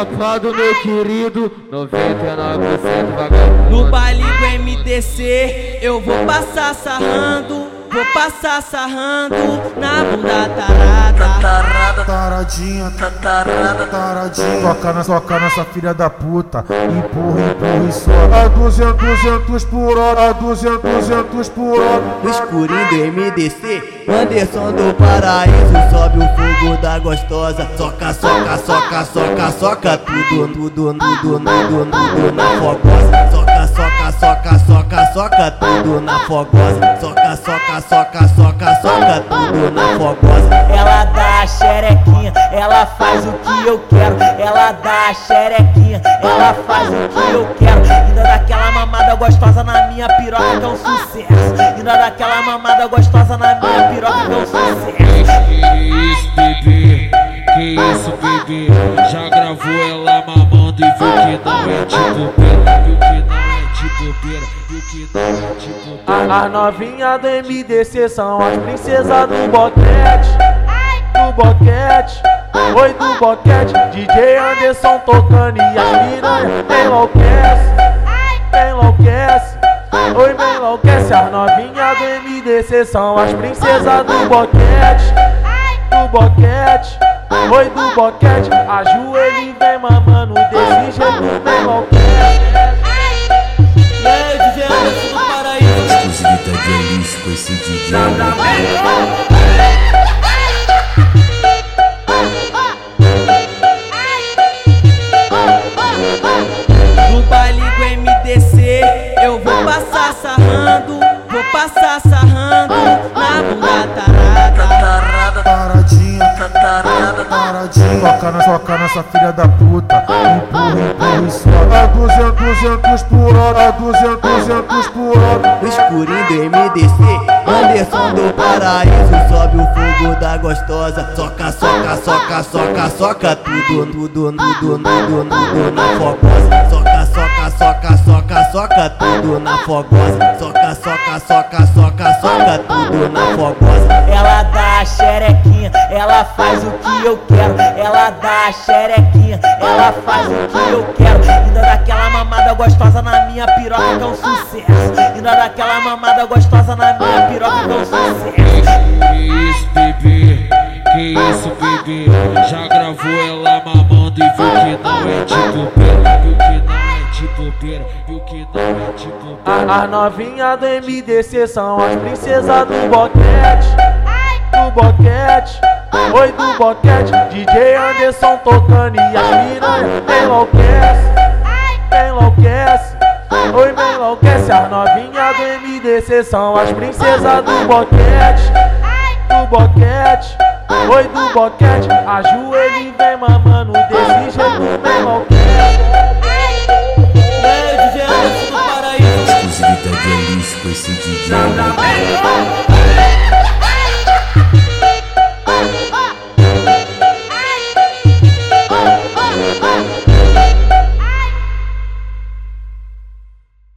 safado, meu querido, 99% vagabundo. No baile do MDC, eu vou passar sarrando. Vou passar sarrando na bunda tarada. Tarada, taradinha, tarada, taradinha. Toca, na, toca nessa filha da puta. Empurra, empurra e sobe. A 200, 200 por hora. A 200, 200 por hora. Escurinho do MDC, Anderson do Paraíso. Sobe o fogo da gostosa. Soca, soca, soca, soca, soca. Tudo, tudo, tudo, tudo, tudo na fogosa. Soca, soca, soca, soca, soca. Tudo na fogosa. Soca, soca, soca, soca, soca. Tudo na fogosa. Ela dá a xerequinha, ela faz o que eu quero. Ela dá a xerequinha, ela faz o que eu quero. Ainda daquela mamada gostosa na minha piroca que é um sucesso. Ainda daquela mamada gostosa na minha piroca que é um sucesso. Que isso, bebê? Que isso, bebê? Já gravou ela mamando e viu que não é de bobeira. De bobeira. Viu que. As novinhas do MDC são as princesas do boquete. Do boquete. Oi do boquete. DJ Anderson tocando e as piranha enlouquece. Enlouquece. Oi, me enlouquece. As novinhas do MDC são as princesas do boquete. Do boquete. Oi do boquete. Ajoelha e vem mamando desse jeito. Enlouquece. No baile do MDC, eu vou passar sarrando. Vou passar sarrando na bunda taradinha. Toca, na, toca nessa filha da puta. Empurra, empurra e sobe. A 200, 200 por hora. A 200, 200 por hora. Escurinho do MDC, Anderson do Paraíso. Sobe o fogo da gostosa. Soca, soca, soca, soca, soca. Tudo, tudo, tudo, tudo, tudo na fogosa. Soca, soca, soca, soca, soca. Tudo na fogosa. Soca, soca, soca, soca, soca. Tudo na fogosa. Ela dá a xerequinha, ela faz o que eu quero. Ela dá a xerequinha, ela faz o que eu quero. Ainda daquela mamada gostosa na minha piroca que é um sucesso. Ainda daquela mamada gostosa na minha piroca que é um sucesso. Que isso, bebê? Que isso, bebê? Já gravou ela mamando e viu que não é de bobeira. Viu que não é de bobeira. Viu que não é de bobeira. As novinhas do MDC são as princesas do boquete do boquete, oi do boquete. DJ Anderson tocando e as piranha enlouquece, enlouquece. Oi, me enlouquece, as novinhas do MDC são as princesas do boquete, do boquete. Oi do boquete, a joelho vem mamando desse jeito, me enlouquece. DJ.